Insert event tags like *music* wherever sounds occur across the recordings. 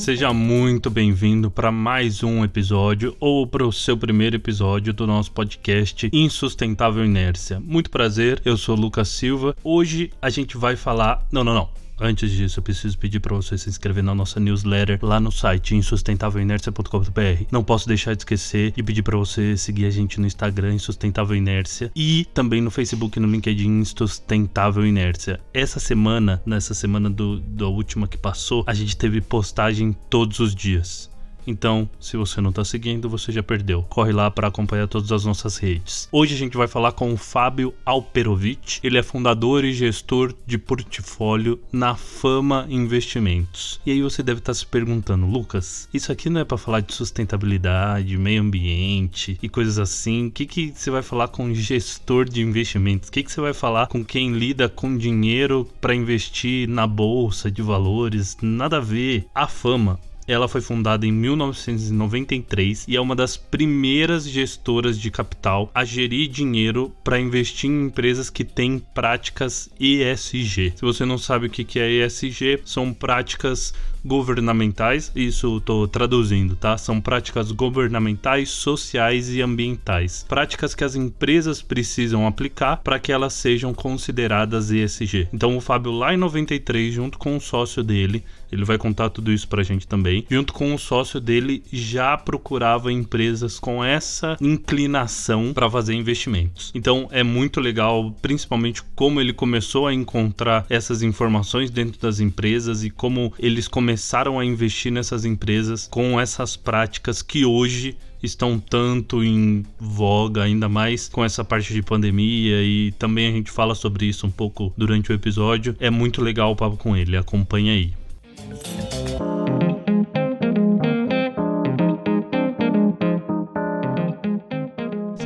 Seja muito bem-vindo para mais um episódio ou para o seu primeiro episódio do nosso podcast Insustentável Inércia. Muito prazer, eu sou Lucas Silva. Hoje a gente vai falar. Não, não, não. Antes disso, eu preciso pedir para você se inscrever na nossa newsletter lá no site insustentávelinércia.com.br. Não posso deixar de esquecer e pedir para você seguir a gente no Instagram Insustentável Inércia e também no Facebook no LinkedIn Insustentável Inércia. Essa semana, nessa semana do, da última que passou, a gente teve postagem todos os dias. Então, se você não está seguindo, você já perdeu. Corre lá para acompanhar todas as nossas redes. Hoje a gente vai falar com o Fábio Alperovitch. Ele é fundador e gestor de portfólio na Fama Investimentos. E aí você deve estar tá se perguntando, Lucas, isso aqui não é para falar de sustentabilidade, meio ambiente e coisas assim? O que, que você vai falar com gestor de investimentos? O que, que você vai falar com quem lida com dinheiro para investir na bolsa de valores? Nada a ver. A Fama ela foi fundada em 1993 e é uma das primeiras gestoras de capital a gerir dinheiro para investir em empresas que têm práticas ESG. Se você não sabe o que é ESG, são práticas governamentais, isso estou traduzindo, tá? São práticas governamentais, sociais e ambientais. Práticas que as empresas precisam aplicar para que elas sejam consideradas ESG. Então o Fábio lá em 93, junto com o sócio dele, ele vai contar tudo isso pra gente também. Junto com o sócio dele, já procurava empresas com essa inclinação para fazer investimentos. Então é muito legal, principalmente como ele começou a encontrar essas informações dentro das empresas e como eles começaram começaram a investir nessas empresas com essas práticas que hoje estão tanto em voga, ainda mais com essa parte de pandemia e também a gente fala sobre isso um pouco durante o episódio. É muito legal o papo com ele, acompanha aí.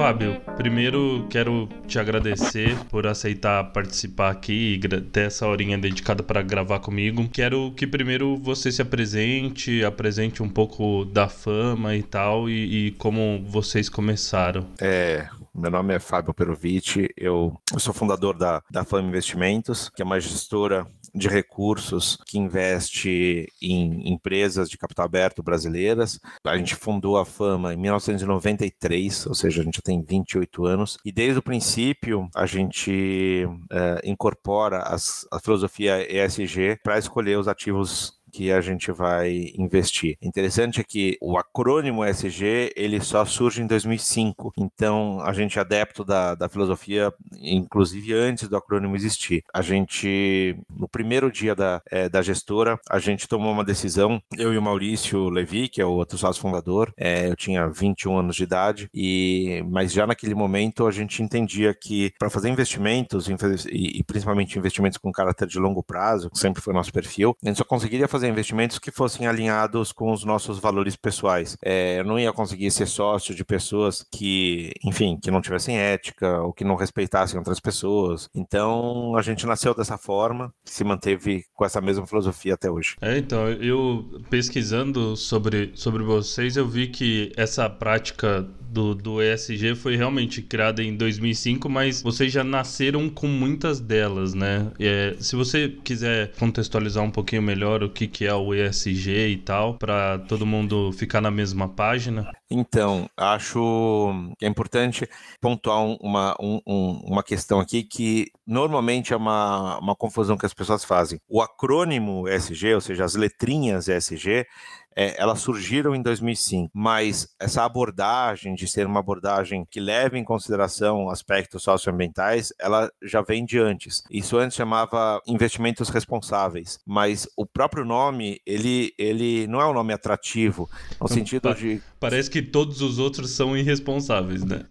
Fábio, primeiro quero te agradecer por aceitar participar aqui e ter essa horinha dedicada para gravar comigo. Quero que primeiro você se apresente, apresente um pouco da fama e tal, e, e como vocês começaram. É, meu nome é Fábio Perovici, eu, eu sou fundador da, da Fama Investimentos, que é uma gestora de recursos que investe em empresas de capital aberto brasileiras. A gente fundou a Fama em 1993, ou seja, a gente tem 28 anos, e desde o princípio a gente é, incorpora as, a filosofia ESG para escolher os ativos que a gente vai investir. Interessante é que o acrônimo ESG ele só surge em 2005, então a gente é adepto da, da filosofia, inclusive antes do acrônimo existir. A gente, no primeiro dia da, é, da gestora, a gente tomou uma decisão, eu e o Maurício Levi, que é o outro sócio fundador, é, eu tinha 21 anos de idade, e mas já naquele momento a gente entendia que para fazer investimentos, e, e principalmente investimentos com caráter de longo prazo, que sempre foi nosso perfil, a gente só conseguiria fazer fazer investimentos que fossem alinhados com os nossos valores pessoais. É, eu não ia conseguir ser sócio de pessoas que, enfim, que não tivessem ética ou que não respeitassem outras pessoas. Então, a gente nasceu dessa forma, se manteve com essa mesma filosofia até hoje. É, então, eu pesquisando sobre, sobre vocês, eu vi que essa prática do, do ESG foi realmente criada em 2005, mas vocês já nasceram com muitas delas, né? É, se você quiser contextualizar um pouquinho melhor o que, que é o ESG e tal, para todo mundo ficar na mesma página. Então, acho que é importante pontuar uma, um, uma questão aqui que normalmente é uma, uma confusão que as pessoas fazem. O acrônimo ESG, ou seja, as letrinhas ESG, é, elas surgiram em 2005, mas essa abordagem de ser uma abordagem que leva em consideração aspectos socioambientais, ela já vem de antes. Isso antes chamava investimentos responsáveis, mas o próprio nome, ele, ele não é um nome atrativo, no sentido de... Parece que todos os outros são irresponsáveis, né?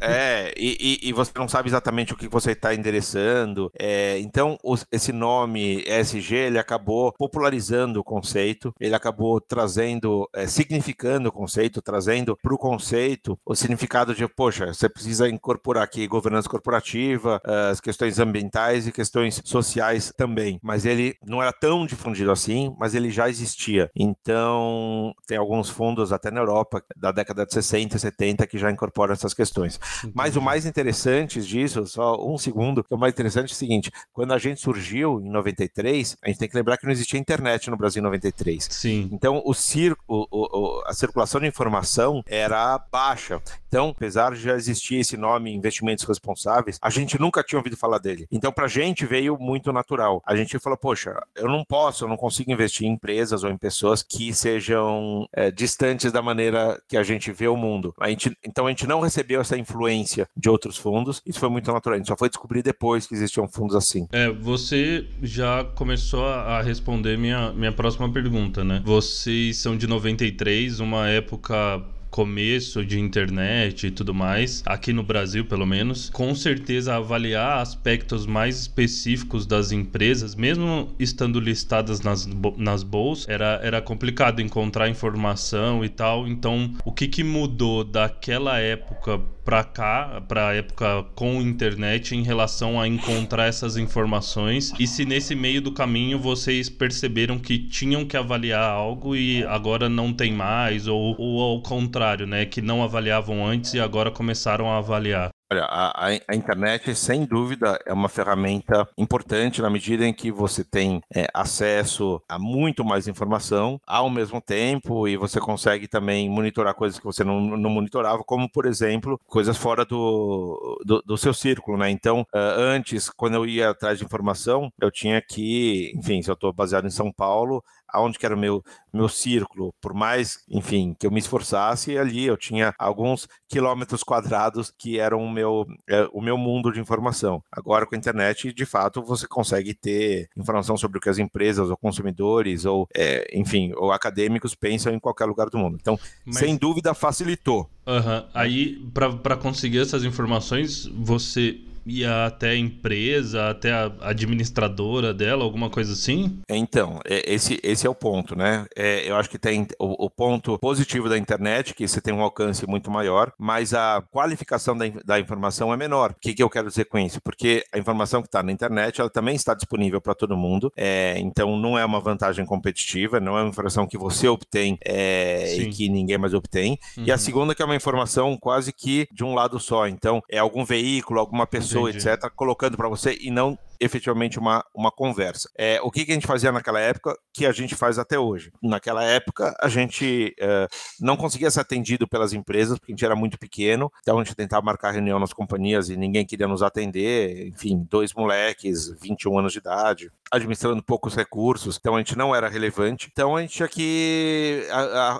é, *laughs* e, e, você não sabe exatamente o que você está endereçando. É, então, os, esse nome ESG, ele acabou popularizando o conceito, ele acabou trazendo é, significando o conceito, trazendo para o conceito o significado de, poxa, você precisa incorporar aqui governança corporativa, eh, as questões ambientais e questões sociais também. Mas ele não era tão difundido assim, mas ele já existia. Então, tem alguns fundos até na Europa da década de 60 e 70 que já incorporam essas questões. Mas o mais interessante disso, só um segundo, o mais interessante é o seguinte, quando a gente surgiu em 93, a gente tem que lembrar que não existia internet no Brasil em 93. Sim. Então, o, cir o, o, a circulação de informação era baixa. Então, apesar de já existir esse nome investimentos responsáveis, a gente nunca tinha ouvido falar dele. Então, para a gente veio muito natural. A gente falou, poxa, eu não posso, eu não consigo investir em empresas ou em pessoas que sejam é, distantes da maneira que a gente vê o mundo. A gente, então, a gente não recebeu essa influência de outros fundos. Isso foi muito natural. A gente só foi descobrir depois que existiam fundos assim. É, você já começou a responder minha, minha próxima pergunta, né? Vocês são de 93, uma época começo de internet e tudo mais, aqui no Brasil pelo menos, com certeza avaliar aspectos mais específicos das empresas, mesmo estando listadas nas, nas bolsas, era, era complicado encontrar informação e tal. Então, o que, que mudou daquela época para cá, para época com internet, em relação a encontrar essas informações? E se nesse meio do caminho vocês perceberam que tinham que avaliar algo e agora não tem mais, ou, ou ao contrário? Contrário, né? Que não avaliavam antes e agora começaram a avaliar. Olha, a, a, internet, sem dúvida, é uma ferramenta importante na medida em que você tem é, acesso a muito mais informação ao mesmo tempo e você consegue também monitorar coisas que você não, não monitorava, como, por exemplo, coisas fora do, do, do seu círculo, né? Então, uh, antes, quando eu ia atrás de informação, eu tinha que, enfim, se eu estou baseado em São Paulo, aonde que era o meu, meu círculo, por mais, enfim, que eu me esforçasse, ali eu tinha alguns quilômetros quadrados que eram o meu, é, o meu mundo de informação. Agora, com a internet, de fato, você consegue ter informação sobre o que as empresas, ou consumidores, ou, é, enfim, ou acadêmicos pensam em qualquer lugar do mundo. Então, Mas... sem dúvida, facilitou. Uhum. Aí, para conseguir essas informações, você ia até a empresa, até a administradora dela, alguma coisa assim? Então, é, esse, esse é o ponto, né? É, eu acho que tem o, o, ponto positivo da internet, que você tem um alcance muito maior, mas a qualificação da, da informação é menor. O que, que eu quero dizer com isso? Porque a informação que está na internet, ela também está disponível para todo mundo, é, então não é uma vantagem competitiva, não é uma informação que você obtém é, e que ninguém mais obtém. Uhum. E a uhum. segunda que é uma informação quase que de um lado só, então é algum veículo, alguma pessoa Entendi. etc., colocando para você e não efetivamente uma, uma conversa. É, o que, que, a gente fazia naquela época que a gente faz até hoje? Naquela época, a gente é, não conseguia ser atendido pelas empresas, porque a gente era muito pequeno, então a gente tentava marcar reunião nas companhias e ninguém queria nos atender. Enfim, dois moleques, 21 anos de idade, administrando poucos recursos, então a gente não era relevante. Então a gente tinha que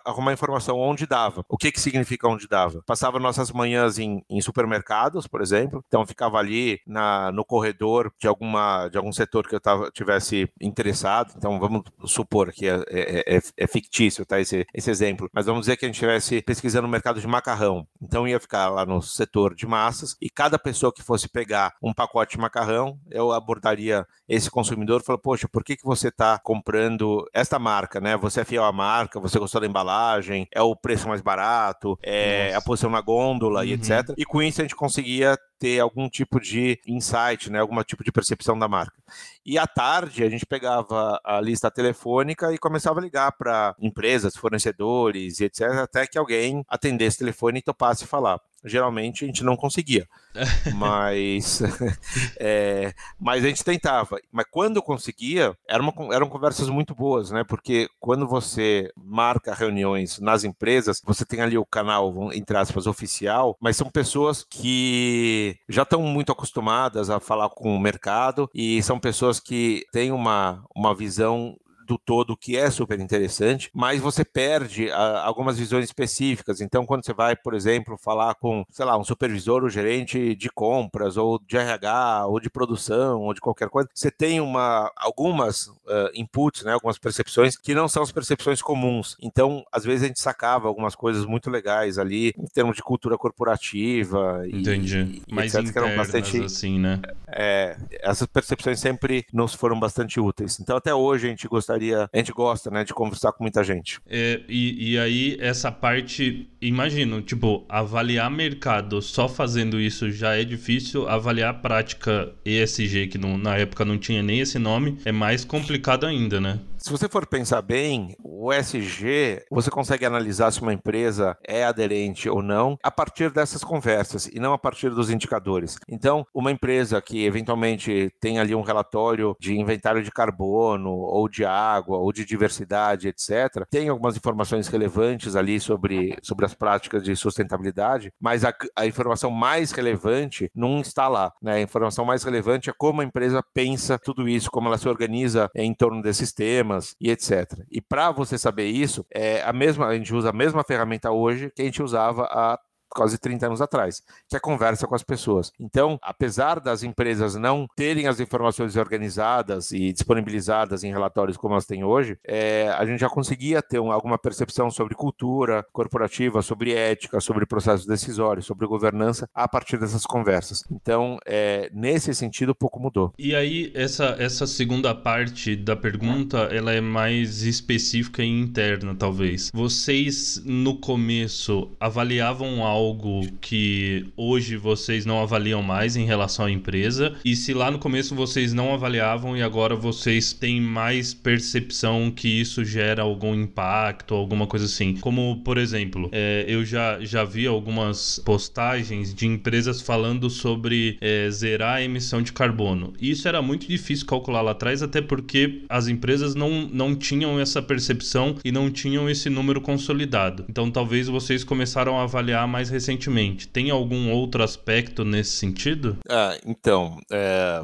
arrumar informação onde dava. O que, que significa onde dava? Passava nossas manhãs em, em supermercados, por exemplo, então ficava ali na, no corredor de algum alguma, de algum setor que eu tava, tivesse interessado, então vamos supor que é, é, é, é, fictício tá, esse, esse exemplo, mas vamos dizer que a gente estivesse pesquisando o mercado de macarrão, então ia ficar lá no setor de massas e cada pessoa que fosse pegar um pacote de macarrão, eu abordaria esse consumidor e falaria, poxa, por que, que você está comprando esta marca, né? Você é fiel à marca, você gostou da embalagem, é o preço mais barato, é Nossa. a posição na gôndola uhum. e etc. E com isso a gente conseguia ter algum tipo de insight, né, algum tipo de percepção da marca. E à tarde a gente pegava a lista telefônica e começava a ligar para empresas, fornecedores e etc, até que alguém atendesse o telefone e topasse falar geralmente a gente não conseguia. *laughs* mas, *laughs* é, mas a gente tentava. Mas quando conseguia, era uma, eram conversas muito boas, né? Porque quando você marca reuniões nas empresas, você tem ali o canal, entre aspas, oficial, mas são pessoas que já estão muito acostumadas a falar com o mercado e são pessoas que têm uma, uma visão do todo que é super interessante, mas você perde a, ah, algumas visões específicas. Então, quando você vai, por exemplo, falar com, sei lá, um supervisor ou gerente de compras, ou de RH, ou de produção, ou de qualquer coisa, você tem uma, algumas uh, inputs, né, algumas percepções que não são as percepções comuns. Então, às vezes a gente sacava algumas coisas muito legais ali, em termos de cultura corporativa. Entendi. E, Mais etc, que eram bastante, assim, né? É, essas percepções sempre nos foram bastante úteis. Então, até hoje a gente gostaria gostaria, a gente gosta, né, de conversar com muita gente. É, e, e aí, essa parte, imagino, tipo, avaliar mercado só fazendo isso já é difícil, avaliar a prática ESG, que não, na época não tinha nem esse nome, é mais complicado ainda, né? Se você for pensar bem, o SG, você consegue analisar se uma empresa é aderente ou não a partir dessas conversas e não a partir dos indicadores. Então, uma empresa que eventualmente tem ali um relatório de inventário de carbono ou de água ou de diversidade, etc., tem algumas informações relevantes ali sobre, sobre as práticas de sustentabilidade, mas a, a informação mais relevante não está lá. Né? A informação mais relevante é como a empresa pensa tudo isso, como ela se organiza em torno desses temas e etc. E para você saber isso, é a mesma, a gente usa a mesma ferramenta hoje que a gente usava há quase 30 anos atrás, que é a conversa com as pessoas. Então, apesar das empresas não terem as informações organizadas e disponibilizadas em relatórios como elas têm hoje, é, a gente já conseguia ter um, alguma percepção sobre cultura corporativa, sobre ética, sobre processos decisórios, sobre governança a partir dessas conversas. Então, é, nesse sentido, pouco mudou. E aí, essa, essa segunda parte da pergunta, ela é mais específica e interna, talvez. Vocês, no começo, avaliavam algo algo que hoje vocês não avaliam mais em relação à empresa? E se lá no começo vocês não avaliavam e agora vocês têm mais percepção que isso gera algum impacto, alguma coisa assim? Como, por exemplo, é, eu já, já vi algumas postagens de empresas falando sobre é, zerar a emissão de carbono. Isso era muito difícil calcular lá atrás, até porque as empresas não, não tinham essa percepção e não tinham esse número consolidado. Então talvez vocês começaram a avaliar mais recentemente. Tem algum outro aspecto nesse sentido? Ah, então, é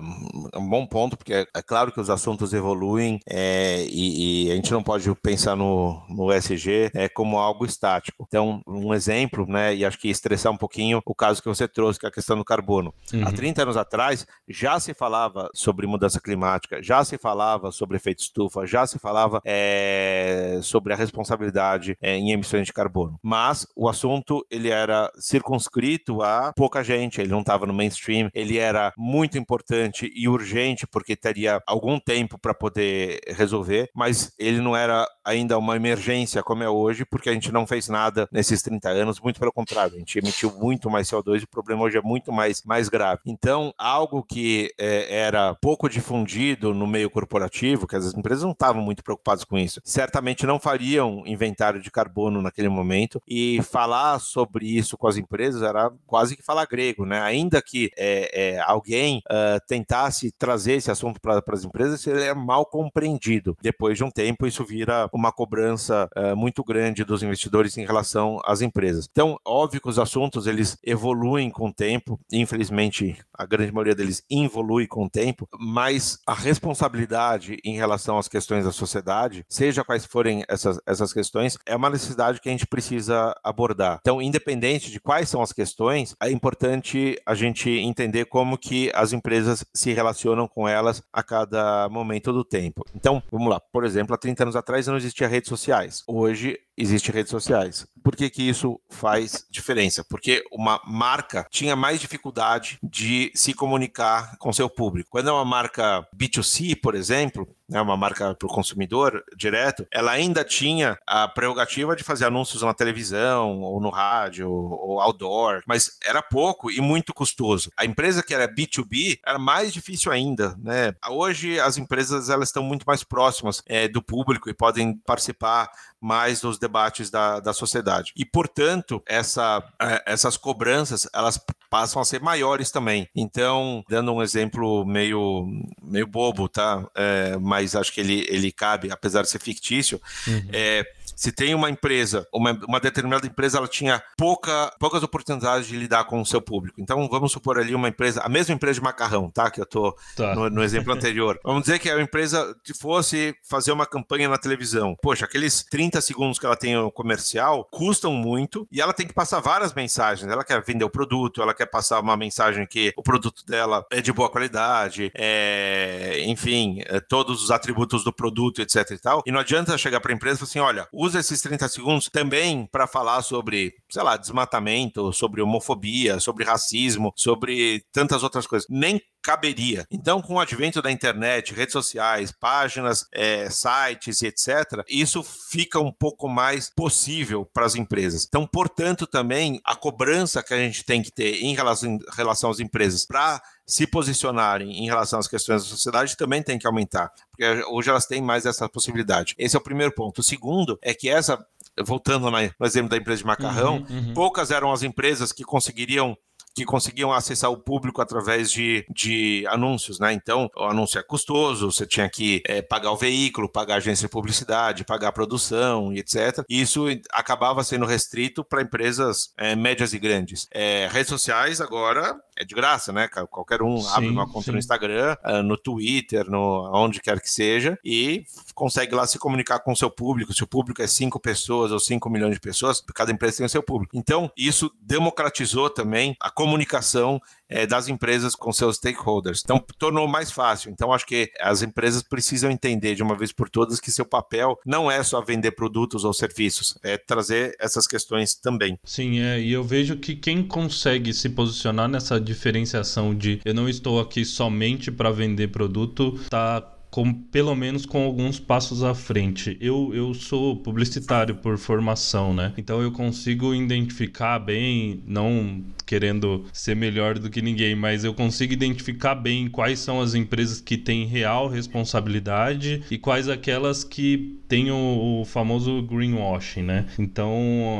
um bom ponto, porque é, é claro que os assuntos evoluem é, e, e, a gente não pode pensar no, no SG é, como algo estático. Então, um exemplo, né, e acho que estressar um pouquinho o caso que você trouxe, que é a questão do carbono. Uhum. Há 30 anos atrás, já se falava sobre mudança climática, já se falava sobre efeito estufa, já se falava é, sobre a responsabilidade é, em emissões de carbono. Mas o assunto, ele era circunscrito a pouca gente, ele não estava no mainstream, ele era muito importante e urgente porque teria algum tempo para poder resolver, mas ele não era ainda uma emergência como é hoje, porque a gente não fez nada nesses 30 anos, muito pelo contrário, a gente emitiu muito mais CO2 e o problema hoje é muito mais, mais grave. Então, algo que é, era pouco difundido no meio corporativo, que as empresas não estavam muito preocupadas com isso, certamente não fariam inventário de carbono naquele momento e falar sobre isso isso com as empresas era quase que falar grego, né? Ainda que é, é, alguém uh, tentasse trazer esse assunto para as empresas, ele é mal compreendido. Depois de um tempo, isso vira uma cobrança uh, muito grande dos investidores em relação às empresas. Então, óbvio que os assuntos eles evoluem com o tempo, infelizmente a grande maioria deles evolui com o tempo, mas a responsabilidade em relação às questões da sociedade, seja quais forem essas, essas questões, é uma necessidade que a gente precisa abordar. Então, independente independente de quais são as questões, é importante a gente entender como que as empresas se relacionam com elas a cada momento do tempo. Então, vamos lá. Por exemplo, há 30 anos atrás não existia redes sociais. Hoje existem redes sociais. Por que, que isso faz diferença? Porque uma marca tinha mais dificuldade de se comunicar com seu público. Quando é uma marca B2C, por exemplo, né, uma marca para o consumidor direto, ela ainda tinha a prerrogativa de fazer anúncios na televisão, ou no rádio, ou outdoor, mas era pouco e muito custoso. A empresa que era B2B era mais difícil ainda. Né? Hoje as empresas elas estão muito mais próximas é, do público e podem participar mais dos debates da, da sociedade. E, portanto, essa, é, essas cobranças, elas passam a ser maiores também. Então, dando um exemplo meio, meio bobo, tá? É, mas acho que ele, ele cabe, apesar de ser fictício, uhum. é, se tem uma empresa, uma, uma determinada empresa, ela tinha pouca, poucas oportunidades de lidar com o seu público. Então, vamos supor ali uma empresa, a mesma empresa de macarrão, tá? Que eu tô tá. No, no, exemplo anterior. *laughs* vamos dizer que a empresa fosse fazer uma campanha na televisão. Poxa, aqueles 30 segundos que ela tem no comercial custam muito e ela tem que passar várias mensagens. Ela quer vender o produto, ela quer passar uma mensagem que o produto dela é de boa qualidade, é, enfim, é, todos os atributos do produto, etc e tal. E não adianta chegar para a empresa e falar assim, olha, usa esses 30 segundos também para falar sobre, sei lá, desmatamento, sobre homofobia, sobre racismo, sobre tantas outras coisas. Nem caberia. Então, com o advento da internet, redes sociais, páginas, é, sites e etc., isso fica um pouco mais possível para as empresas. Então, portanto, também a cobrança que a gente tem que ter em relação, em relação às empresas para se posicionarem em relação às questões da sociedade também tem que aumentar, porque hoje elas têm mais essa possibilidade. Esse é o primeiro ponto. O segundo é que essa voltando no exemplo da empresa de macarrão, uhum, uhum. poucas eram as empresas que conseguiriam que conseguiam acessar o público através de, de anúncios, né? Então, o anúncio é custoso, você tinha que é, pagar o veículo, pagar a agência de publicidade, pagar a produção e etc. E isso acabava sendo restrito para empresas é, médias e grandes. É, redes sociais agora é de graça, né? Qualquer um sim, abre uma conta sim. no Instagram, ah, no Twitter, no onde quer que seja, e consegue lá se comunicar com o seu público. Se o público é 5 pessoas ou 5 milhões de pessoas, cada empresa tem o seu público. Então, isso democratizou também a comunicação é, das empresas com seus stakeholders. Então, tornou mais fácil. Então, acho que as empresas precisam entender de uma vez por todas que seu papel não é só vender produtos ou serviços, é trazer essas questões também. Sim, é, e eu vejo que quem consegue se posicionar nessa diferenciação de eu não estou aqui somente para vender produto, está com, pelo menos com alguns passos à frente. Eu, eu sou publicitário por formação, né? Então eu consigo identificar bem, não querendo ser melhor do que ninguém, mas eu consigo identificar bem quais são as empresas que têm real responsabilidade e quais aquelas que têm o, o famoso greenwashing, né? Então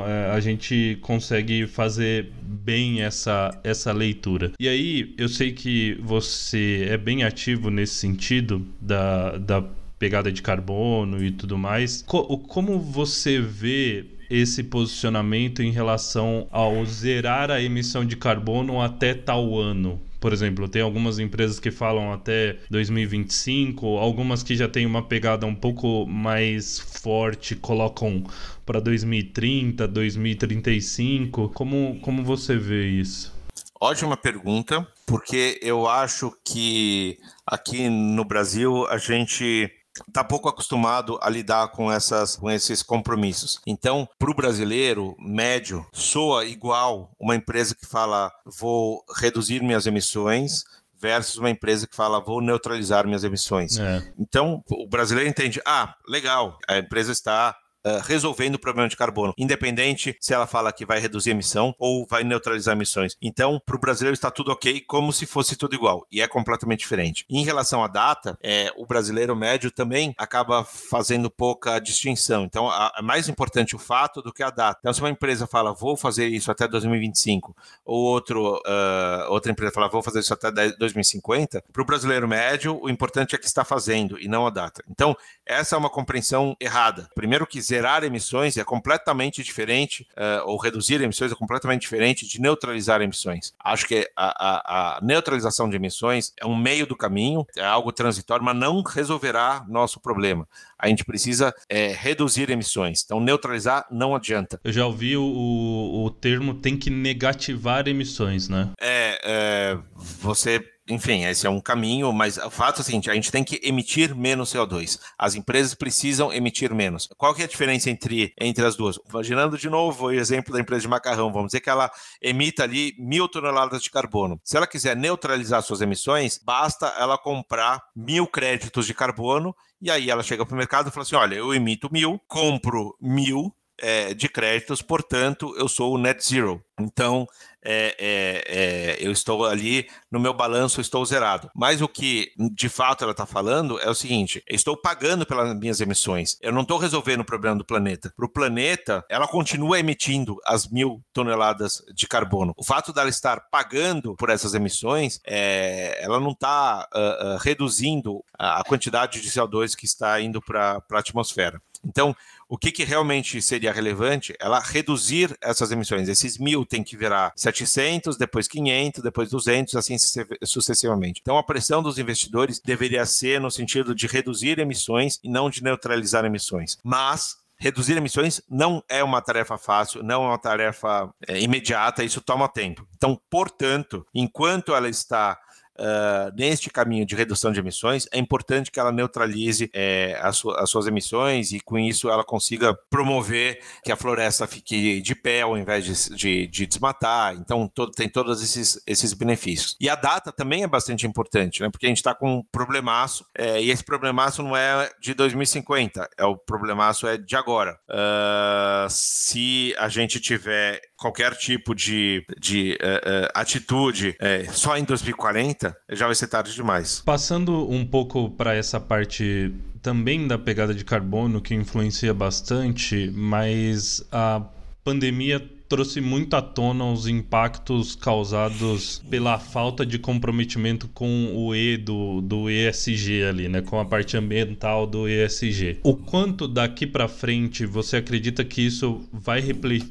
é, a gente consegue fazer bem essa, essa leitura. E aí eu sei que você é bem ativo nesse sentido da, da pegada de carbono e tudo mais. Co como você vê esse posicionamento em relação ao zerar a emissão de carbono até tal ano? Por exemplo, tem algumas empresas que falam até 2025, algumas que já têm uma pegada um pouco mais forte, colocam para 2030, 2035. Como, como você vê isso? Ótima pergunta, porque eu acho que aqui no Brasil a gente está pouco acostumado a lidar com, essas, com esses compromissos. Então, para o brasileiro médio, soa igual uma empresa que fala vou reduzir minhas emissões versus uma empresa que fala vou neutralizar minhas emissões. É. Então, o brasileiro entende, ah, legal, a empresa está uh, resolvendo o problema de carbono, independente se ela fala que vai reduzir emissão ou vai neutralizar emissões. Então, para o brasileiro está tudo ok, como se fosse tudo igual, e é completamente diferente. Em relação à data, é, o brasileiro médio também acaba fazendo pouca distinção. Então, é mais importante o fato do que a data. Então, se uma empresa fala, vou fazer isso até 2025, ou outro, uh, outra empresa fala, vou fazer isso até 2050, para o brasileiro médio, o importante é que está fazendo e não a data. Então, essa é uma compreensão errada. Primeiro que zerar emissões é completamente diferente, uh, ou reduzir emissões é completamente diferente de neutralizar emissões. Acho que a, a, a, neutralização de emissões é um meio do caminho, é algo transitório, mas não resolverá nosso problema. A gente precisa é, reduzir emissões. Então, neutralizar não adianta. Eu já ouvi o, o, o termo tem que negativar emissões, né? É, é você enfim, esse é um caminho, mas o fato é o seguinte: a gente tem que emitir menos CO2. As empresas precisam emitir menos. Qual que é a diferença entre, entre as duas? Imaginando de novo o exemplo da empresa de macarrão, vamos dizer que ela emita ali mil toneladas de carbono. Se ela quiser neutralizar suas emissões, basta ela comprar mil créditos de carbono e aí ela chega para o mercado e fala assim: olha, eu emito mil, compro mil é, de créditos, portanto, eu sou o net zero. Então, é, é, é, eu estou ali no meu balanço, estou zerado. Mas o que de fato ela está falando é o seguinte: estou pagando pelas minhas emissões. Eu não estou resolvendo o problema do planeta. Para o planeta, ela continua emitindo as mil toneladas de carbono. O fato dela estar pagando por essas emissões, é, ela não está uh, uh, reduzindo a quantidade de CO2 que está indo para a atmosfera. Então, o que, que realmente seria relevante? Ela reduzir essas emissões. Esses mil tem que virar 700, depois 500, depois 200, assim sucessivamente. Então, a pressão dos investidores deveria ser no sentido de reduzir emissões e não de neutralizar emissões. Mas reduzir emissões não é uma tarefa fácil, não é uma tarefa é, imediata, isso toma tempo. Então, portanto, enquanto ela está uh, neste caminho de redução de emissões, é importante que ela neutralize é, as, su as, suas emissões e, com isso, ela consiga promover que a floresta fique de pé ao invés de, de, de desmatar. Então, todo, tem todos esses, esses benefícios. E a data também é bastante importante, né? Porque a gente está com um problemaço, é, e esse problemaço não é de 2050, é o problemaço é de agora. Uh, se a gente tiver qualquer tipo de, de uh, atitude uh, só em 2040, já vai ser tarde demais. Passando um pouco para essa parte também da pegada de carbono, que influencia bastante, mas a pandemia trouxe muito à tona os impactos causados pela falta de comprometimento com o E do, do ESG ali, né? Com a parte ambiental do ESG. O quanto daqui para frente você acredita que isso vai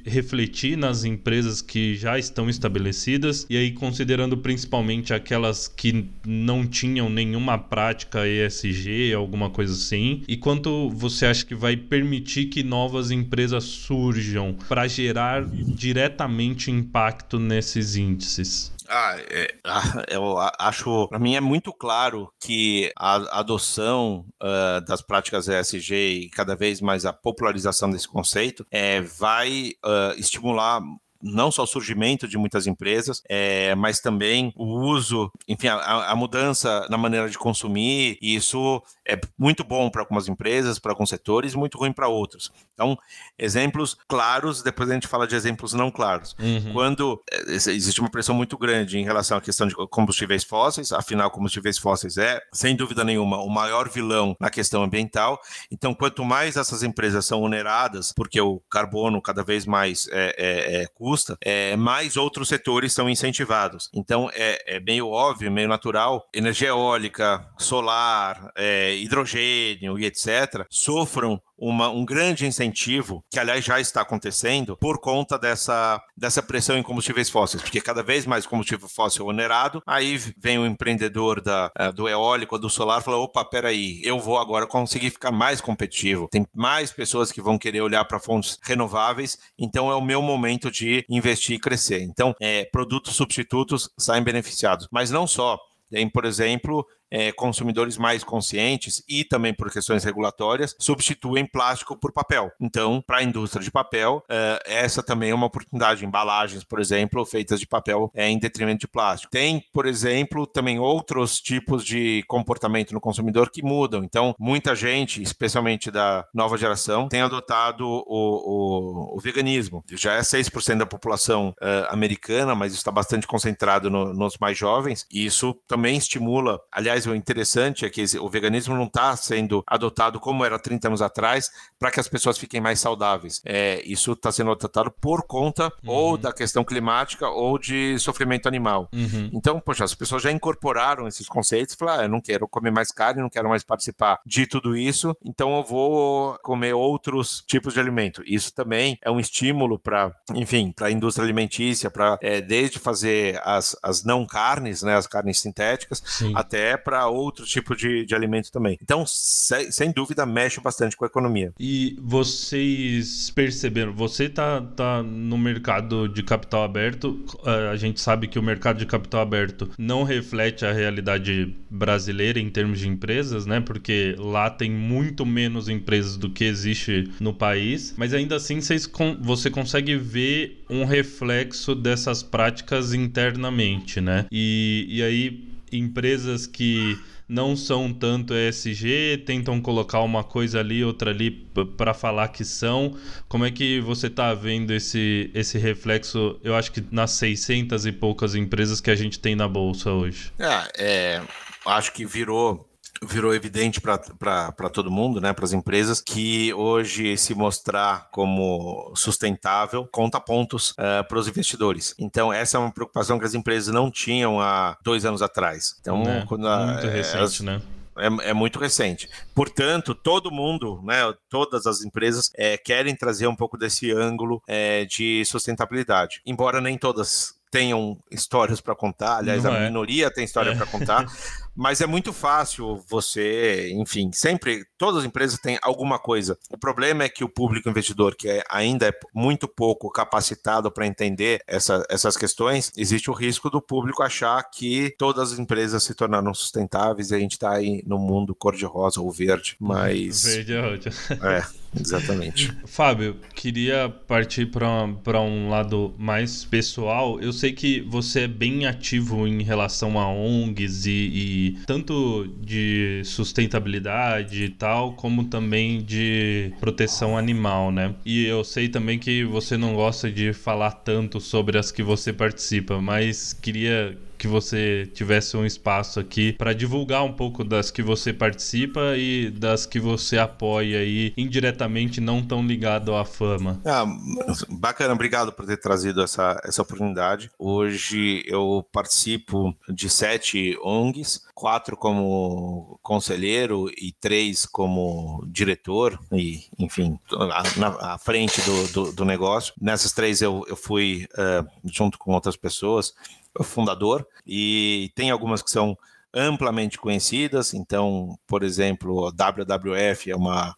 refletir nas empresas que já estão estabelecidas e aí considerando principalmente aquelas que não tinham nenhuma prática ESG, alguma coisa assim, e quanto você acha que vai permitir que novas empresas surjam para gerar diretamente impacto nesses índices? Ah, é, *laughs* eu acho, para mim é muito claro que a adoção uh, das práticas ESG e cada vez mais a popularização desse conceito é, vai uh, estimular não só o surgimento de muitas empresas, é, mas também o uso, enfim, a, a, mudança na maneira de consumir, e isso é muito bom para algumas empresas, para alguns setores, muito ruim para outros. Então, exemplos claros, depois a gente fala de exemplos não claros. Uhum. Quando é, existe uma pressão muito grande em relação à questão de combustíveis fósseis, afinal, combustíveis fósseis é, sem dúvida nenhuma, o maior vilão na questão ambiental. Então, quanto mais essas empresas são oneradas, porque o carbono cada vez mais é, é, é custa, é, mais outros setores são incentivados. Então, é, é meio óbvio, meio natural, energia eólica, solar, é, hidrogênio e etc., sofram uma, um grande incentivo, que aliás já está acontecendo, por conta dessa, dessa pressão em combustíveis fósseis, porque cada vez mais combustível fóssil onerado, aí vem o empreendedor da, eh, do eólico, do solar, fala, opa, peraí, eu vou agora conseguir ficar mais competitivo, tem mais pessoas que vão querer olhar para fontes renováveis, então é o meu momento de investir e crescer. Então, é, produtos substitutos saem beneficiados, mas não só, tem, por exemplo, é, consumidores mais conscientes e também por questões regulatórias substituem plástico por papel. Então, para a indústria de papel, é, essa também é uma oportunidade. Embalagens, por exemplo, feitas de papel é, em detrimento de plástico. Tem, por exemplo, também outros tipos de comportamento no consumidor que mudam. Então, muita gente, especialmente da nova geração, tem adotado o, o, o veganismo. Já é 6% da população uh, americana, mas está bastante concentrado no, nos mais jovens. E isso também estimula, aliás, Aliás, o interessante é que o veganismo não está sendo adotado como era 30 anos atrás para que as pessoas fiquem mais saudáveis. É, isso está sendo adotado por conta uhum. ou da questão climática ou de sofrimento animal. Uhum. Então, poxa, as pessoas já incorporaram esses conceitos e falaram: ah, eu não quero comer mais carne, não quero mais participar de tudo isso, então eu vou comer outros tipos de alimento. Isso também é um estímulo para, enfim, para a indústria alimentícia, para é, desde fazer as, as não carnes, né, as carnes sintéticas, Sim. até para outro tipo de, de alimento também. Então, sem, sem, dúvida, mexe bastante com a economia. E vocês perceberam, você tá, tá no mercado de capital aberto, a gente sabe que o mercado de capital aberto não reflete a realidade brasileira em termos de empresas, né? Porque lá tem muito menos empresas do que existe no país, mas ainda assim vocês, você consegue ver um reflexo dessas práticas internamente, né? E, e aí empresas que não são tanto ESG, tentam colocar uma coisa ali, outra ali para falar que são. Como é que você está vendo esse, esse reflexo, eu acho que nas 600 e poucas empresas que a gente tem na bolsa hoje? É, é acho que virou virou evidente para todo mundo, né, para as empresas, que hoje se mostrar como sustentável conta pontos uh, eh, para os investidores. Então, essa é uma preocupação que as empresas não tinham há dois anos atrás. Então, é, quando a, muito recente, elas, né? É, é, muito recente. Portanto, todo mundo, né, todas as empresas é, querem trazer um pouco desse ângulo é, de sustentabilidade. Embora nem todas tenham histórias para contar, aliás, Não a é. minoria tem história para contar, *laughs* mas é muito fácil você, enfim, sempre, todas as empresas têm alguma coisa. O problema é que o público investidor, que é- ainda é muito pouco capacitado para entender essa- essas questões, existe o risco do público achar que todas as empresas se tornaram sustentáveis e a gente está aí no mundo cor-de-rosa ou verde, mas... Verde é ótimo. É, exatamente. *laughs* Fábio, queria partir para um lado mais pessoal. Eu sei que você é bem ativo em relação a ONGs e, e tanto de sustentabilidade e tal, como também de proteção animal, né? E eu sei também que você não gosta de falar tanto sobre as que você participa, mas queria que você tivesse um espaço aqui para divulgar um pouco das que você participa e das que você apoia aí indiretamente não tão ligado à fama. Ah, bacana, obrigado por ter trazido essa, essa oportunidade. Hoje eu participo de sete ONGs, quatro como conselheiro e três como diretor, e enfim, na, à frente do, do, do, negócio. Nessas três eu, eu fui uh, junto com outras pessoas fundador e tem algumas que são amplamente conhecidas. Então, por exemplo, a WWF é uma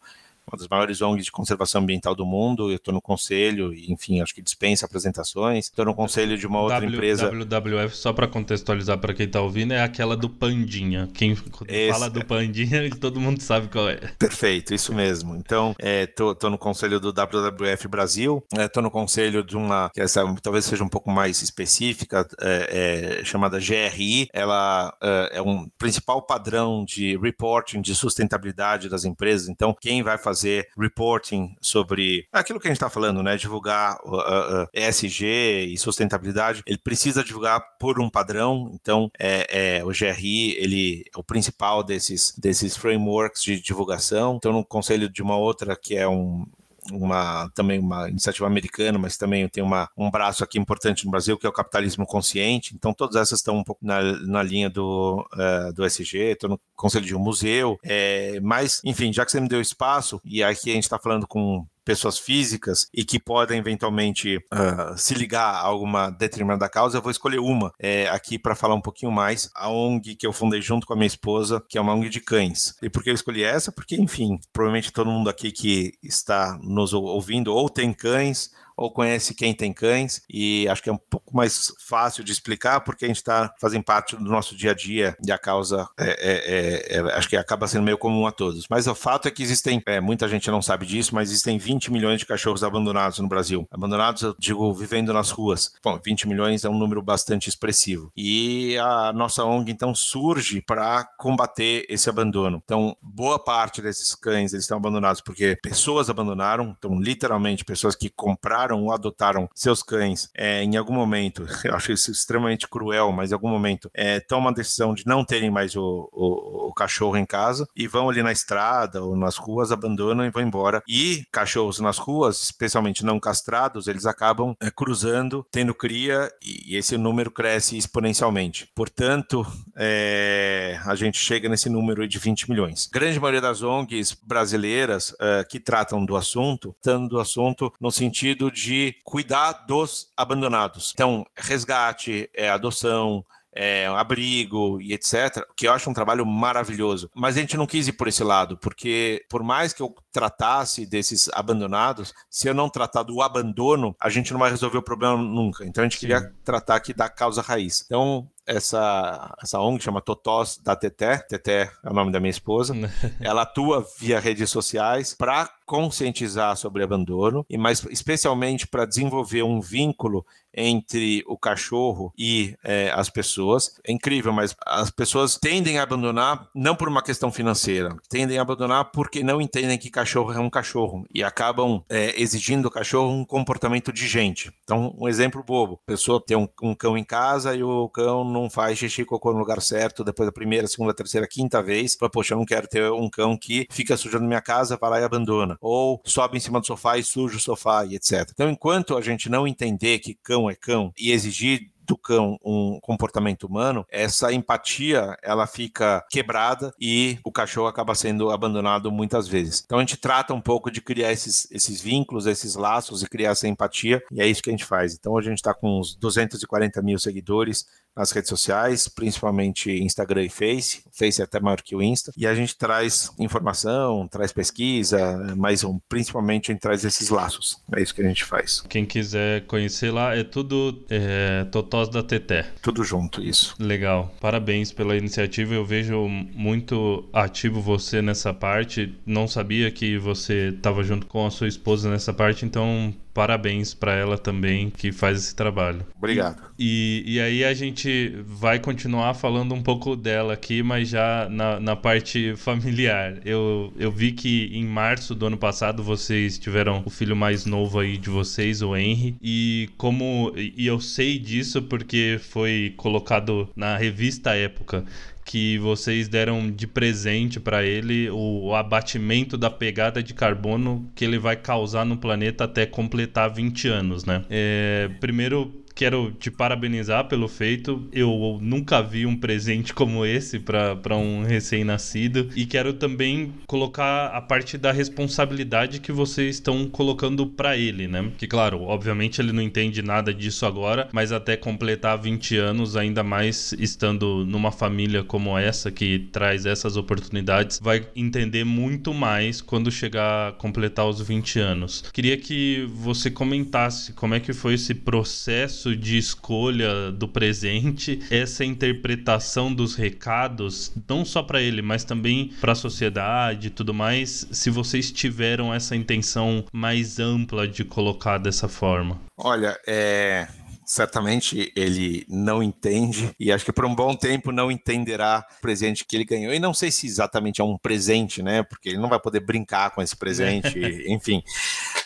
uma das maiores ONGs de conservação ambiental do mundo. Eu estou no conselho, e, enfim, acho que dispensa apresentações. Estou no conselho de uma outra w, empresa. WWF, só para contextualizar para quem está ouvindo, é aquela do Pandinha. Quem Esse... fala do Pandinha, *laughs* todo mundo sabe qual é. Perfeito, isso mesmo. Então, estou é, no conselho do WWF Brasil, estou é, no conselho de uma que essa talvez seja um pouco mais específica, é, chamada GRI. Ela é um principal padrão de reporting de sustentabilidade das empresas. Então, quem vai fazer fazer reporting sobre aquilo que a gente está falando, né? Divulgar uh, uh, ESG e sustentabilidade, ele precisa divulgar por um padrão. Então, é, é, o GRI ele é o principal desses, desses frameworks de divulgação. Então, no conselho de uma outra que é um, uma também uma iniciativa americana, mas também tem uma, um braço aqui importante no Brasil, que é o capitalismo consciente. Então, todas essas estão um pouco na, na linha do, uh, do SG, estou no conselho de um museu. É, mas, enfim, já que você me deu espaço, e aqui a gente está falando com pessoas físicas e que podem eventualmente uh, se ligar a alguma determinada causa, eu vou escolher uma é, aqui para falar um pouquinho mais. A ONG que eu fundei junto com a minha esposa, que é uma ONG de cães. E por que eu escolhi essa? Porque, enfim, provavelmente todo mundo aqui que está nos ouvindo ou tem cães ou conhece quem tem cães, e acho que é um pouco mais fácil de explicar, porque a gente está fazendo parte do nosso dia a dia e a causa é, é, é, acho que acaba sendo meio comum a todos. Mas o fato é que existem, muita gente não sabe disso, mas existem 20 milhões de cachorros abandonados no Brasil. Abandonados, eu digo, vivendo nas ruas. Bom, 20 milhões é um número bastante expressivo. E a nossa ONG, então, surge para combater esse abandono. Então, boa parte desses cães, eles estão abandonados porque pessoas abandonaram, então, literalmente, pessoas que compraram ou adotaram seus cães é, em algum momento, *laughs* eu acho isso extremamente cruel, mas em algum momento é, tomam a decisão de não terem mais o, o, o, cachorro em casa e vão ali na estrada ou nas ruas, abandonam e vão embora. E cachorros nas ruas, especialmente não castrados, eles acabam é, cruzando, tendo cria e, e esse número cresce exponencialmente. Portanto, é, a gente chega nesse número de 20 milhões. Grande maioria das ONGs brasileiras uh, que tratam do assunto, tratando do assunto no sentido de cuidar dos abandonados. Então, resgate, é, adoção, é, abrigo e etc., que eu acho um trabalho maravilhoso. Mas a gente não quis ir por esse lado, porque por mais que eu tratasse desses abandonados, se eu não tratar do abandono, a gente não vai resolver o problema nunca. Então a gente Sim. queria tratar aqui da causa raiz. Então, essa, essa ONG chama Totós da Teté, Teté é o nome da minha esposa. *laughs* Ela atua via redes sociais para conscientizar sobre abandono e mais especialmente para desenvolver um vínculo entre o cachorro e é, as pessoas. É incrível, mas as pessoas tendem a abandonar não por uma questão financeira, tendem a abandonar porque não entendem que cachorro é um cachorro e acabam é, exigindo do cachorro um comportamento de gente. Então, um exemplo bobo: a pessoa tem um, um cão em casa e o cão não faz xixi cocô no lugar certo depois da primeira, segunda, terceira, quinta vez. Fala, poxa, eu não quero ter um cão que fica sujando minha casa, vai lá e abandona. Ou sobe em cima do sofá e suja o sofá e etc. Então, enquanto a gente não entender que cão é cão e exigir do cão um comportamento humano, essa empatia ela fica quebrada e o cachorro acaba sendo abandonado muitas vezes. Então a gente trata um pouco de criar esses, esses vínculos, esses laços e criar essa empatia, e é isso que a gente faz. Então a gente está com uns 240 mil seguidores, nas redes sociais, principalmente Instagram e Face. O Face é até maior que o Insta. E a gente traz informação, traz pesquisa, mas principalmente a gente traz esses laços. É isso que a gente faz. Quem quiser conhecer lá, é tudo é, Totós da Teté. Tudo junto, isso. Legal. Parabéns pela iniciativa. Eu vejo muito ativo você nessa parte. Não sabia que você estava junto com a sua esposa nessa parte, então parabéns para ela também que faz esse trabalho. Obrigado. E, e aí a gente vai continuar falando um pouco dela aqui, mas já na, na parte *laughs* familiar. Eu, eu vi que em março do ano passado vocês tiveram o filho mais novo aí de vocês, o Henry, e como e eu sei disso porque foi colocado na revista Época que vocês deram de presente para ele o, abatimento da pegada de carbono que ele vai causar no planeta até completar 20 anos, né? É, primeiro, quero te parabenizar pelo feito. Eu nunca vi um presente como esse para um recém-nascido. E quero também colocar a parte da responsabilidade que vocês estão colocando para ele, né? Que, claro, obviamente ele não entende nada disso agora, mas até completar 20 anos, ainda mais estando numa família como essa, que traz essas oportunidades, vai entender muito mais quando chegar a completar os 20 anos. Queria que você comentasse como é que foi esse processo processo de escolha do presente, essa interpretação dos recados, não só para ele, mas também para a sociedade e tudo mais, se vocês tiveram essa intenção mais ampla de colocar dessa forma? Olha, é, certamente ele não entende e acho que por um bom tempo não entenderá o presente que ele ganhou. E não sei se exatamente é um presente, né? Porque ele não vai poder brincar com esse presente, *laughs* enfim.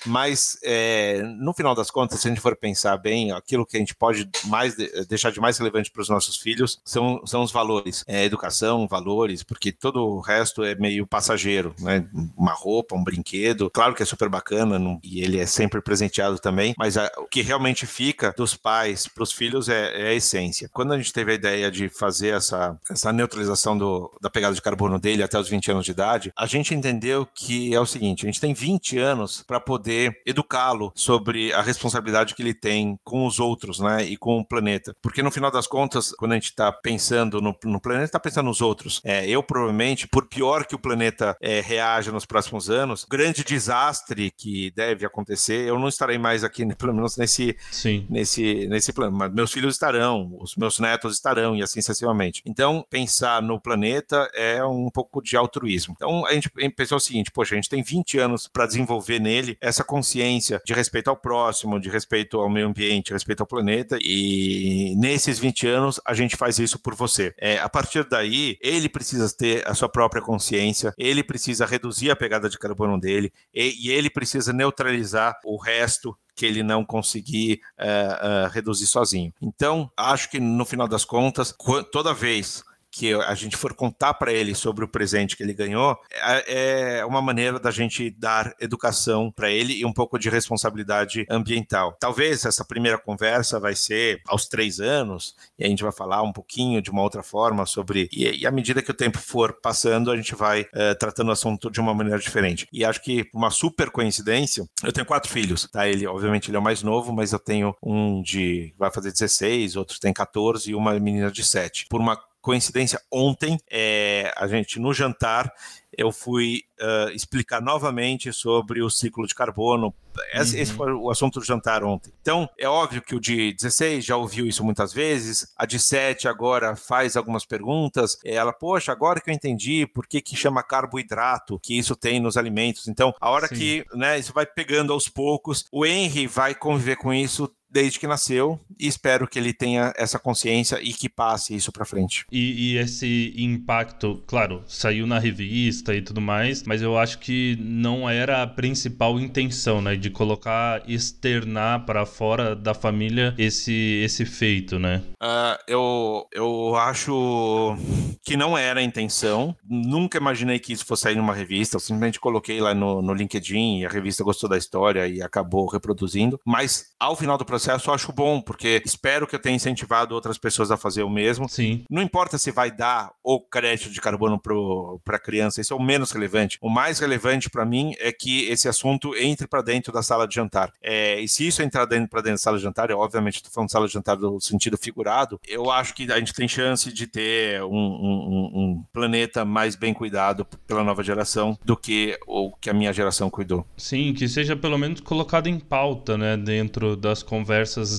Mas é, no final das contas, se a gente for pensar bem, aquilo que a gente pode mais deixar de mais relevante para os nossos filhos são, são os valores, é, educação, valores, porque todo o resto é meio passageiro, né? Uma roupa, um brinquedo, claro que é super bacana não, e ele é sempre presenteado também, mas a, o que realmente fica dos pais pais para os filhos é, é, a essência. Quando a gente teve a ideia de fazer essa, essa neutralização do, da pegada de carbono dele até os 20 anos de idade, a gente entendeu que é o seguinte: a gente tem 20 anos para poder educá-lo sobre a responsabilidade que ele tem com os outros, né, e com o planeta. Porque no final das contas, quando a gente está pensando no, no planeta, está pensando nos outros. É, eu provavelmente, por pior que o planeta é, reaja nos próximos anos, grande desastre que deve acontecer, eu não estarei mais aqui, *laughs* pelo menos nesse, Sim. nesse nesse, plano. Mas meus filhos estarão, os meus netos estarão, e assim sucessivamente. Então, pensar no planeta é um pouco de altruísmo. Então, a gente pensou o seguinte: poxa, a gente tem 20 anos para desenvolver nele essa consciência de respeito ao próximo, de respeito ao meio ambiente, respeito ao planeta, e nesses 20 anos a gente faz isso por você. É, a partir daí, ele precisa ter a sua própria consciência, ele precisa reduzir a pegada de carbono dele, e, e ele precisa neutralizar o resto que ele não conseguir uh, uh, reduzir sozinho. Então, acho que no final das contas, toda vez que a gente for contar para ele sobre o presente que ele ganhou, é, é uma maneira da gente dar educação para ele e um pouco de responsabilidade ambiental. Talvez essa primeira conversa vai ser aos três anos e a gente vai falar um pouquinho de uma outra forma sobre e, e à medida que o tempo for passando a gente vai uh, tratando o assunto de uma maneira diferente. E acho que uma super coincidência, eu tenho quatro filhos, tá? Ele obviamente ele é o mais novo, mas eu tenho um de vai fazer 16, outro tem 14 e uma menina de 7. Por uma coincidência, ontem, é, a gente no jantar, eu fui uh, explicar novamente sobre o ciclo de carbono. Esse, uhum. esse, foi o assunto do jantar ontem. Então, é óbvio que o de 16 já ouviu isso muitas vezes, a de 7 agora faz algumas perguntas. Ela, poxa, agora que eu entendi por que, que chama carboidrato, que isso tem nos alimentos. Então, a hora Sim. que né, isso vai pegando aos poucos, o Henry vai conviver com isso desde que nasceu e espero que ele tenha essa consciência e que passe isso para frente. E, e, esse impacto, claro, saiu na revista e tudo mais, mas eu acho que não era a principal intenção, né, de colocar, externar para fora da família esse esse feito, né? Uh, eu eu acho que não era a intenção. Nunca imaginei que isso fosse sair numa revista. Eu simplesmente coloquei lá no, no LinkedIn e a revista gostou da história e acabou reproduzindo. Mas ao final do processo processo eu acho bom, porque espero que eu tenha incentivado outras pessoas a fazer o mesmo. Sim. Não importa se vai dar o crédito de carbono para a criança, isso é o menos relevante. O mais relevante para mim é que esse assunto entre para dentro da sala de jantar. É, e se isso entrar dentro para dentro da sala de jantar, eu, obviamente estou falando sala de jantar no sentido figurado, eu acho que a gente tem chance de ter um, um, um planeta mais bem cuidado pela nova geração do que o que a minha geração cuidou. Sim, que seja pelo menos colocado em pauta, né, dentro das conversas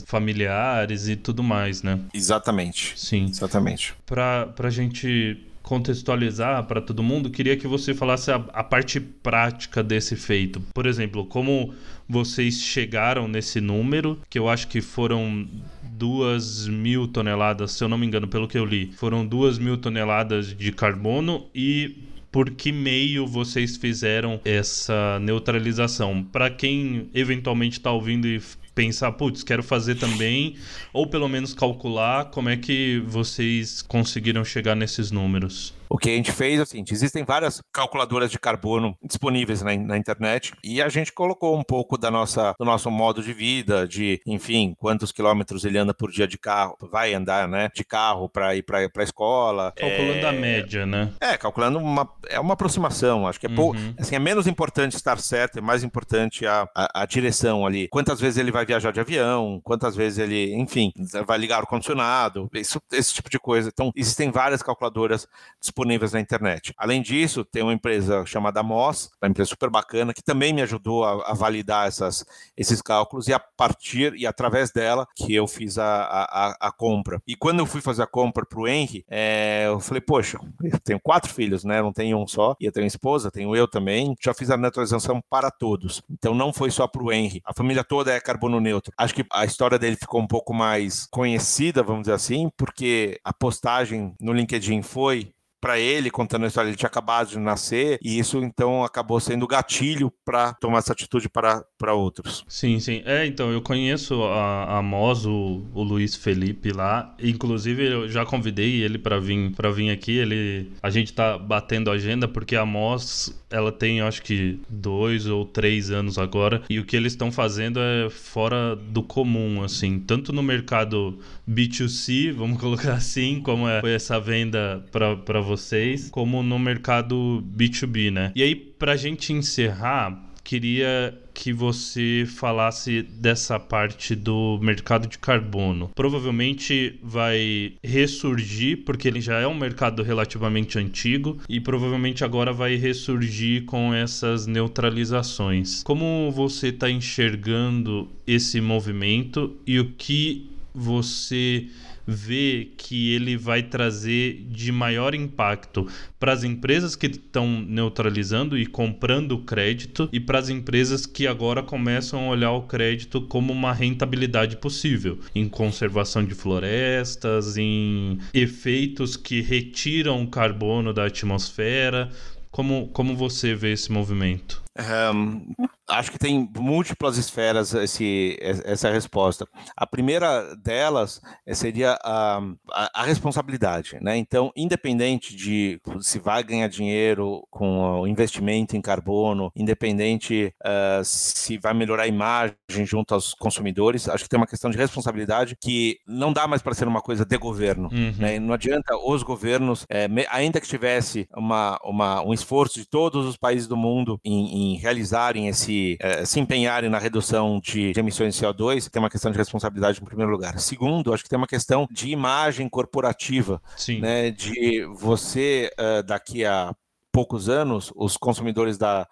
familiares e tudo mais, né? Exatamente. Sim. Exatamente. Para a gente contextualizar para todo mundo, queria que você falasse a, a, parte prática desse feito. Por exemplo, como vocês chegaram nesse número, que eu acho que foram duas mil toneladas, se eu não me engano, pelo que eu li, foram duas mil toneladas de carbono e por que meio vocês fizeram essa neutralização? Para quem eventualmente está ouvindo e pensar, putz, quero fazer também, ou pelo menos calcular como é que vocês conseguiram chegar nesses números. O que a gente fez é o seguinte: existem várias calculadoras de carbono disponíveis na, na, internet e a gente colocou um pouco da nossa, do nosso modo de vida, de, enfim, quantos quilômetros ele anda por dia de carro, vai andar, né, de carro para ir para a escola. Calculando é... a média, né? É, calculando uma, é uma aproximação. Acho que é, uhum. assim, é menos importante estar certo, é mais importante a, a, a direção ali. Quantas vezes ele vai viajar de avião, quantas vezes ele, enfim, vai ligar o condicionado, isso, esse tipo de coisa. Então, existem várias calculadoras disponíveis disponíveis na internet. Além disso, tem uma empresa chamada Moss, uma empresa super bacana, que também me ajudou a, a validar essas, esses cálculos e a partir e através dela que eu fiz a, a, a compra. E quando eu fui fazer a compra para o Henry, é, eu falei, poxa, eu tenho quatro filhos, né? Não tenho um só, e eu tenho esposa, tenho eu também. Já fiz a neutralização para todos. Então não foi só para o Henry. A família toda é carbono neutro. Acho que a história dele ficou um pouco mais conhecida, vamos dizer assim, porque a postagem no LinkedIn foi para ele, contando a história, ele tinha acabado de nascer, e isso então acabou sendo gatilho para tomar essa atitude para, para outros. Sim, sim. É, então, eu conheço a, a Mos, o, o Luiz Felipe lá, inclusive eu já convidei ele para vir para vir aqui, ele a gente tá batendo agenda porque a Mos, ela tem acho que dois ou três anos agora, e o que eles estão fazendo é fora do comum, assim, tanto no mercado B2C, vamos *laughs* colocar assim, como é, foi essa venda para você vocês, como no mercado B2B, né? E aí, pra gente encerrar, queria que você falasse dessa parte do mercado de carbono. Provavelmente vai ressurgir, porque ele já é um mercado relativamente antigo, e provavelmente agora vai ressurgir com essas neutralizações. Como você está enxergando esse movimento e o que você vê que ele vai trazer de maior impacto para as empresas que estão neutralizando e comprando crédito e para as empresas que agora começam a olhar o crédito como uma rentabilidade possível em conservação de florestas, em efeitos que retiram carbono da atmosfera. Como, como você vê esse movimento? Um, acho que tem múltiplas esferas esse, essa resposta. A primeira delas eh, seria a, a, a, responsabilidade, né? Então, independente de se vai ganhar dinheiro com o investimento em carbono, independente uh, se vai melhorar a imagem junto aos consumidores, acho que tem uma questão de responsabilidade que não dá mais para ser uma coisa de governo. Uhum. Né? Não adianta os governos, é, ainda que tivesse uma, uma, um esforço de todos os países do mundo em, em realizarem esse se, é, se empenharem na redução de, de, emissões de CO2, tem uma questão de responsabilidade em primeiro lugar. Segundo, acho que tem uma questão de imagem corporativa, Sim. né? De você, uh, daqui a poucos anos, os consumidores da,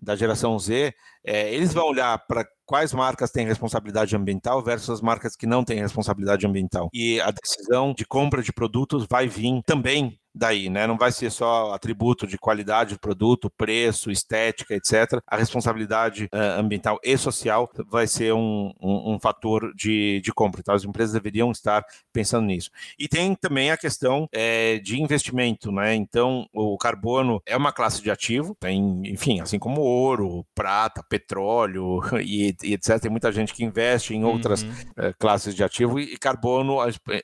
da geração Z, é, eles vão olhar para quais marcas têm responsabilidade ambiental versus as marcas que não têm responsabilidade ambiental. E a decisão de compra de produtos vai vir também daí, né? Não vai ser só atributo de qualidade do produto, preço, estética, etc. A responsabilidade uh, ambiental e social vai ser um, um, um, fator de, de compra. Então, as empresas deveriam estar pensando nisso. E tem também a questão é, de investimento, né? Então, o carbono é uma classe de ativo, tem, enfim, assim como ouro, prata, petróleo *laughs* e, e etc. Tem muita gente que investe em outras uhum. uh, classes de ativo e carbono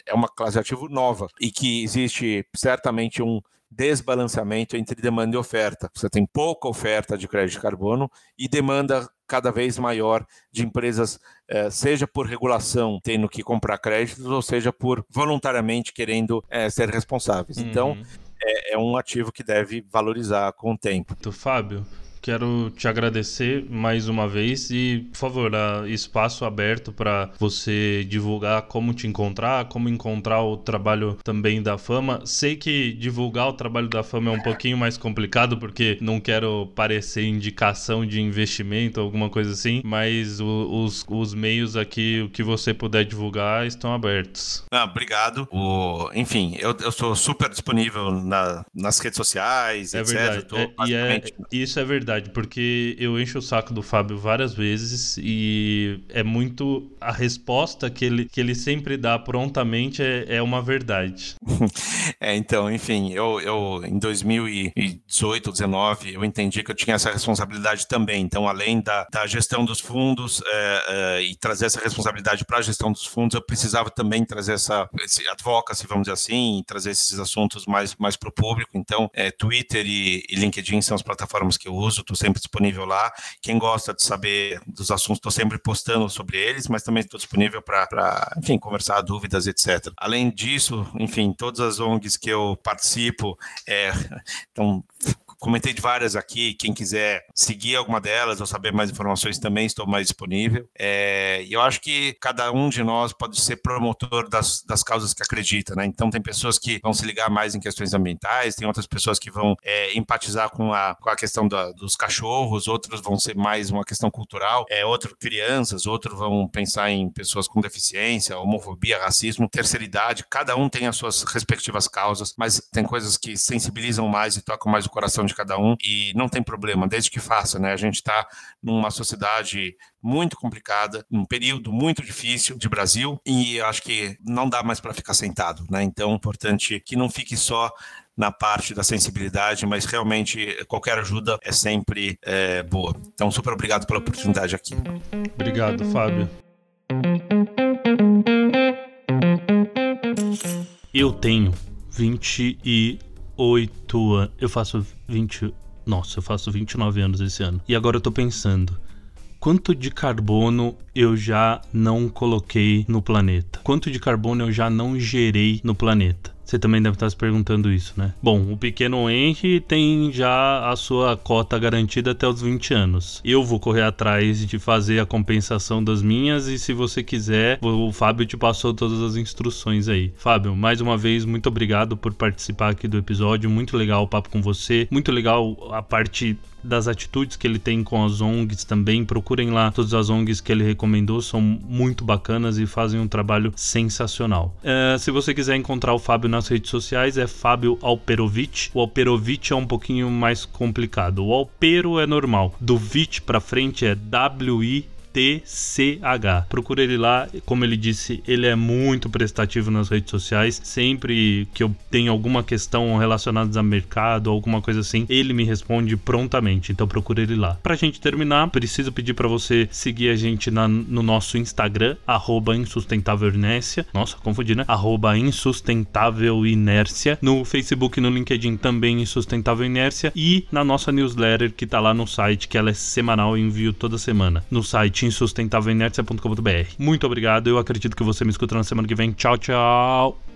é uma classe de ativo nova e que existe certamente um desbalanceamento entre demanda e oferta. Você tem pouca oferta de crédito de carbono e demanda cada vez maior de empresas, eh, seja por regulação tendo que comprar créditos, ou seja por voluntariamente querendo eh, ser responsáveis. Então, uhum. Então, é, um ativo que deve valorizar com o tempo. Fábio, quero te agradecer mais uma vez e, por favor, espaço aberto para você divulgar como te encontrar, como encontrar o trabalho também da Fama. Sei que divulgar o trabalho da Fama é um pouquinho mais complicado porque não quero parecer indicação de investimento, alguma coisa assim, mas o, os, os meios aqui, o que você puder divulgar, estão abertos. Ah, obrigado. O, enfim, eu, eu sou super disponível na, nas redes sociais, é etc. Verdade. É, e é, isso é verdade verdade, porque eu encho o saco do Fábio várias vezes e é muito. A resposta que ele, que ele sempre dá prontamente é, é uma verdade. *laughs* é, então, enfim, eu, eu em 2018, 2019, eu entendi que eu tinha essa responsabilidade também. Então, além da, da gestão dos fundos é, é, e trazer essa responsabilidade para a gestão dos fundos, eu precisava também trazer essa esse advocacy, vamos dizer assim, trazer esses assuntos mais, mais para o público. Então, é, Twitter e, e LinkedIn são as plataformas que eu uso estou sempre disponível lá. Quem gosta de saber dos assuntos, estou sempre postando sobre eles, mas também estou disponível para, enfim, conversar dúvidas, etc. Além disso, enfim, todas as ONGs que eu participo, é, *laughs* então, Comentei de várias aqui, quem quiser seguir alguma delas ou saber mais informações também estou mais disponível. É, eu acho que cada um de nós pode ser promotor das, das causas que acredita, né? Então tem pessoas que vão se ligar mais em questões ambientais, tem outras pessoas que vão é, empatizar com a, com a questão da, dos cachorros, outros vão ser mais uma questão cultural, é, outro crianças, outros vão pensar em pessoas com deficiência, homofobia, racismo, terceira idade, cada um tem as suas respectivas causas, mas tem coisas que sensibilizam mais e tocam mais o coração de de cada um e não tem problema, desde que faça, né? A gente está numa sociedade muito complicada, num período muito difícil de Brasil e acho que não dá mais para ficar sentado, né? Então, é importante que não fique só na parte da sensibilidade, mas realmente qualquer ajuda é sempre é, boa. Então, super obrigado pela oportunidade aqui. Obrigado, Fábio. Eu tenho 28 anos. Eu faço 20. Nossa, eu faço 29 anos esse ano. E agora eu tô pensando. Quanto de carbono eu já não coloquei no planeta? Quanto de carbono eu já não gerei no planeta? Você também deve estar se perguntando isso, né? Bom, o pequeno Henry tem já a sua cota garantida até os 20 anos. Eu vou correr atrás de fazer a compensação das minhas e se você quiser, o Fábio te passou todas as instruções aí. Fábio, mais uma vez, muito obrigado por participar aqui do episódio. Muito legal o papo com você. Muito legal a parte das atitudes que ele tem com as ONGs também. Procurem lá todas as ONGs que ele recomendou, são muito bacanas e fazem um trabalho sensacional. Uh, se você quiser encontrar o Fábio nas redes sociais, é Fábio Alperovic. O Alperovic é um pouquinho mais complicado. O Alpero é normal. Do Vit para frente é W-I TCH. Procura ele lá, como ele disse, ele é muito prestativo nas redes sociais. Sempre que eu tenho alguma questão relacionada a mercado, alguma coisa assim, ele me responde prontamente. Então procura ele lá. Pra gente terminar, preciso pedir para você seguir a gente na, no nosso Instagram, arroba insustentável inércia. Nossa, confundi, né? Arroba insustentável inércia. No Facebook e no LinkedIn também insustentável inércia. E na nossa newsletter que tá lá no site, que ela é semanal e envio toda semana. No site insustentávelinércia.com.br. Muito obrigado, eu acredito que você me escuta na semana que vem. Tchau, tchau!